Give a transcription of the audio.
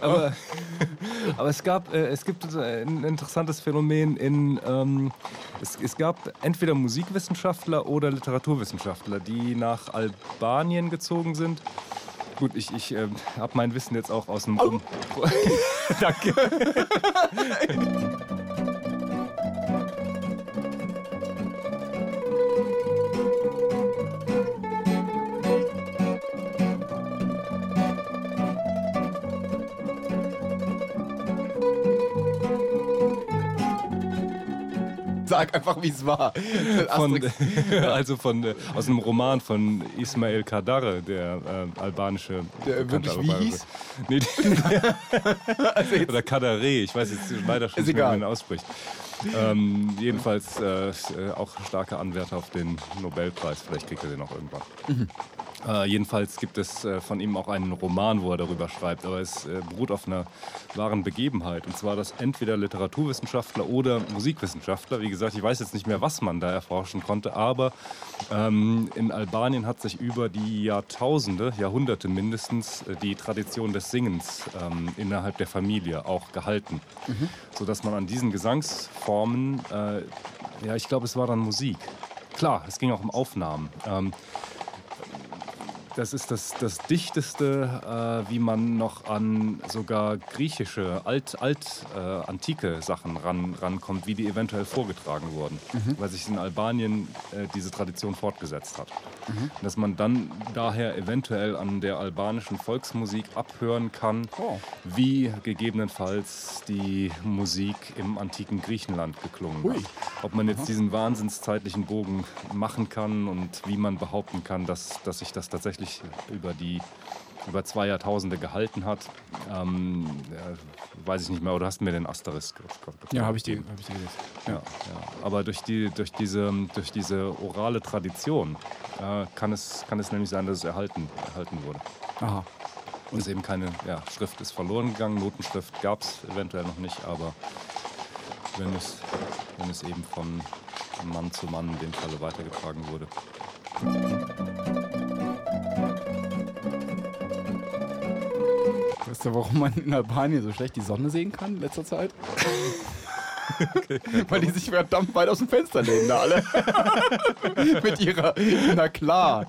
aber, aber es gab, äh, es gibt ein interessantes Phänomen in, ähm, es, es gab entweder Musikwissenschaftler oder Literaturwissenschaftler, die nach Albanien gezogen sind. Gut, ich, ich äh, habe mein Wissen jetzt auch aus dem... Oh. Danke. Sag einfach, wie es war. Von, also von, äh, aus einem Roman von Ismail Kadare, der äh, albanische. Der wirklich wie hieß? Nee, also oder Kadare, ich weiß jetzt leider schon wie man ihn ausspricht. Ähm, jedenfalls äh, auch starker Anwärter auf den Nobelpreis. Vielleicht kriegt er den auch irgendwann. Mhm. Äh, jedenfalls gibt es äh, von ihm auch einen Roman, wo er darüber schreibt, aber es äh, beruht auf einer wahren Begebenheit. Und zwar, dass entweder Literaturwissenschaftler oder Musikwissenschaftler, wie gesagt, ich weiß jetzt nicht mehr, was man da erforschen konnte, aber ähm, in Albanien hat sich über die Jahrtausende, Jahrhunderte mindestens, äh, die Tradition des Singens ähm, innerhalb der Familie auch gehalten. Mhm. Sodass man an diesen Gesangsformen, äh, ja, ich glaube, es war dann Musik. Klar, es ging auch um Aufnahmen. Ähm, das ist das, das Dichteste, äh, wie man noch an sogar griechische, alt, alt äh, antike Sachen ran, rankommt, wie die eventuell vorgetragen wurden, mhm. weil sich in Albanien äh, diese Tradition fortgesetzt hat. Mhm. Dass man dann daher eventuell an der albanischen Volksmusik abhören kann, oh. wie gegebenenfalls die Musik im antiken Griechenland geklungen Ui. hat. Ob man jetzt Aha. diesen wahnsinnszeitlichen Bogen machen kann und wie man behaupten kann, dass, dass sich das tatsächlich über die über zwei Jahrtausende gehalten hat, ähm, ja, weiß ich nicht mehr. Oder hast du mir den Asterisk? Ja, habe ich den, hab ich den ja. ja. Aber durch, die, durch, diese, durch diese orale Tradition äh, kann, es, kann es nämlich sein, dass es erhalten, erhalten wurde. Aha. Und es eben keine ja, Schrift ist verloren gegangen, Notenschrift gab es eventuell noch nicht, aber wenn es, wenn es eben von Mann zu Mann in dem Falle weitergetragen wurde. Weißt du, warum man in Albanien so schlecht die Sonne sehen kann in letzter Zeit? Okay, Weil die sich verdammt weit aus dem Fenster lehnen, da alle. Mit ihrer, na klar.